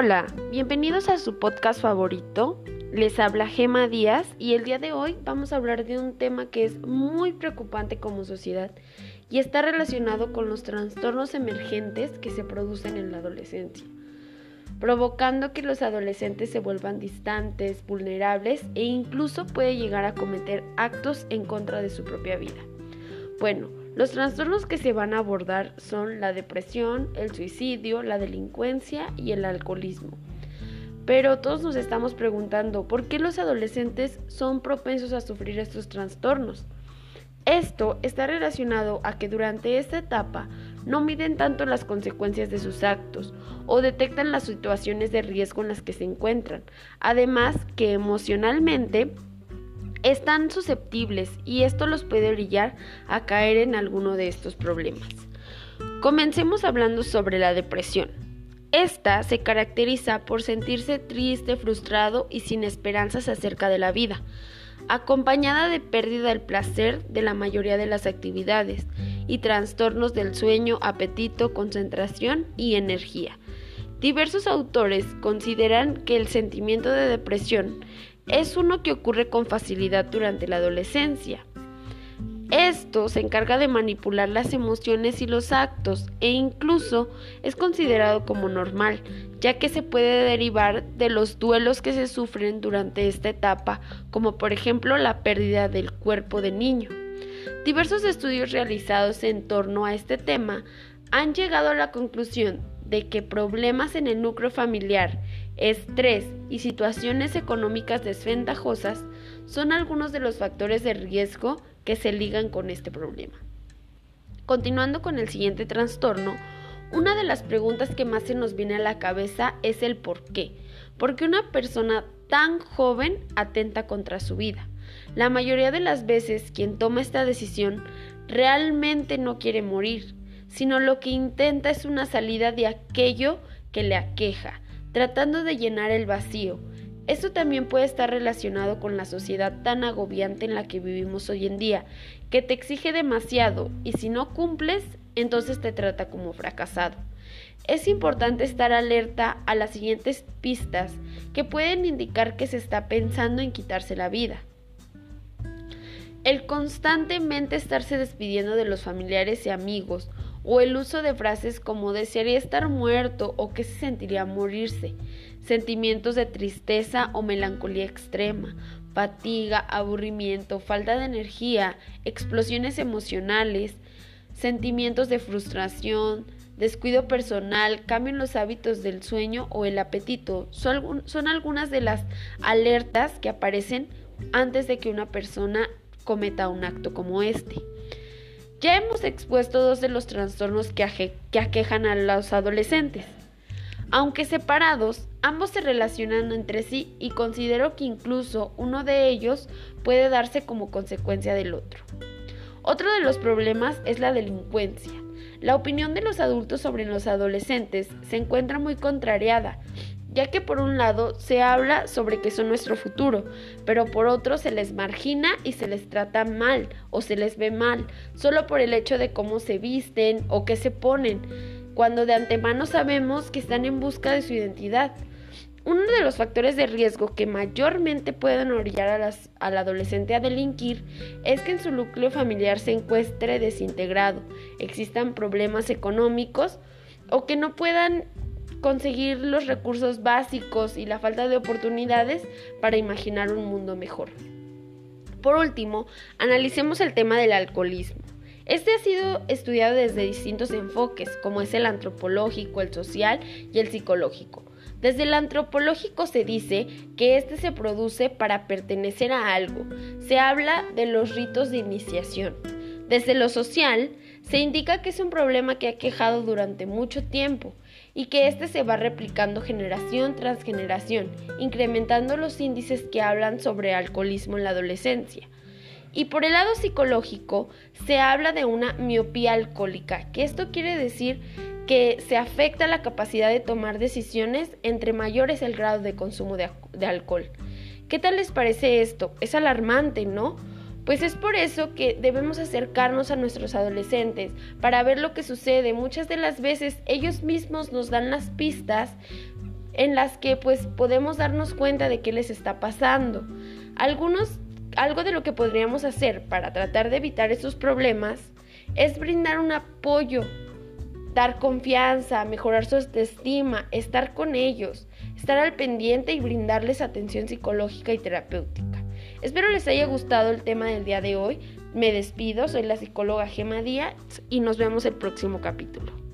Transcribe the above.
Hola, bienvenidos a su podcast favorito. Les habla Gema Díaz y el día de hoy vamos a hablar de un tema que es muy preocupante como sociedad y está relacionado con los trastornos emergentes que se producen en la adolescencia, provocando que los adolescentes se vuelvan distantes, vulnerables e incluso puede llegar a cometer actos en contra de su propia vida. Bueno, los trastornos que se van a abordar son la depresión, el suicidio, la delincuencia y el alcoholismo. Pero todos nos estamos preguntando, ¿por qué los adolescentes son propensos a sufrir estos trastornos? Esto está relacionado a que durante esta etapa no miden tanto las consecuencias de sus actos o detectan las situaciones de riesgo en las que se encuentran. Además que emocionalmente están susceptibles y esto los puede brillar a caer en alguno de estos problemas. Comencemos hablando sobre la depresión. Esta se caracteriza por sentirse triste, frustrado y sin esperanzas acerca de la vida, acompañada de pérdida del placer de la mayoría de las actividades y trastornos del sueño, apetito, concentración y energía. Diversos autores consideran que el sentimiento de depresión es uno que ocurre con facilidad durante la adolescencia. Esto se encarga de manipular las emociones y los actos e incluso es considerado como normal, ya que se puede derivar de los duelos que se sufren durante esta etapa, como por ejemplo la pérdida del cuerpo de niño. Diversos estudios realizados en torno a este tema han llegado a la conclusión de que problemas en el núcleo familiar, estrés y situaciones económicas desventajosas son algunos de los factores de riesgo que se ligan con este problema. Continuando con el siguiente trastorno, una de las preguntas que más se nos viene a la cabeza es el por qué. ¿Por qué una persona tan joven atenta contra su vida? La mayoría de las veces quien toma esta decisión realmente no quiere morir, sino lo que intenta es una salida de aquello que le aqueja, tratando de llenar el vacío. Esto también puede estar relacionado con la sociedad tan agobiante en la que vivimos hoy en día, que te exige demasiado y si no cumples, entonces te trata como fracasado. Es importante estar alerta a las siguientes pistas que pueden indicar que se está pensando en quitarse la vida. El constantemente estarse despidiendo de los familiares y amigos o el uso de frases como desearía estar muerto o que se sentiría morirse, sentimientos de tristeza o melancolía extrema, fatiga, aburrimiento, falta de energía, explosiones emocionales, sentimientos de frustración, descuido personal, cambio en los hábitos del sueño o el apetito. Son, algunas de las alertas que aparecen antes de que una persona cometa un acto como este. Ya hemos expuesto dos de los trastornos que, aquejan a los adolescentes. Aunque separados, ambos se relacionan entre sí y considero que incluso uno de ellos puede darse como consecuencia del otro. Otro de los problemas es la delincuencia. La opinión de los adultos sobre los adolescentes se encuentra muy contrariada, ya que por un lado se habla sobre que son nuestro futuro, pero por otro se les margina y se les trata mal o se les ve mal, solo por el hecho de cómo se visten o qué se ponen, cuando de antemano sabemos que están en busca de su identidad. Uno de los factores de riesgo que mayormente pueden orillar a al adolescente a delinquir es que en su núcleo familiar se encuentre desintegrado, existan problemas económicos o que no puedan conseguir los recursos básicos y la falta de oportunidades para imaginar un mundo mejor. Por último, analicemos el tema del alcoholismo. Este ha sido estudiado desde distintos enfoques, como es el antropológico, el social y el psicológico. Desde el antropológico se dice que este se produce para pertenecer a algo. Se habla de los ritos de iniciación. Desde lo social, se indica que es un problema que ha quejado durante mucho tiempo y que éste se va replicando generación tras generación, incrementando los índices que hablan sobre alcoholismo en la adolescencia. Y por el lado psicológico, se habla de una miopía alcohólica, que esto quiere decir que se afecta la capacidad de tomar decisiones entre mayores el grado de consumo de alcohol. ¿Qué tal les parece esto? Es alarmante, ¿no? Pues es por eso que debemos acercarnos a nuestros adolescentes para ver lo que sucede. Muchas de las veces ellos mismos nos dan las pistas en las que pues podemos darnos cuenta de qué les está pasando. Algunos, algo de lo que podríamos hacer para tratar de evitar estos problemas es brindar un apoyo, dar confianza, mejorar su autoestima, estar con ellos, estar al pendiente y brindarles atención psicológica y terapéutica. Espero les haya gustado el tema del día de hoy. Me despido, soy la psicóloga Gema Díaz y nos vemos el próximo capítulo.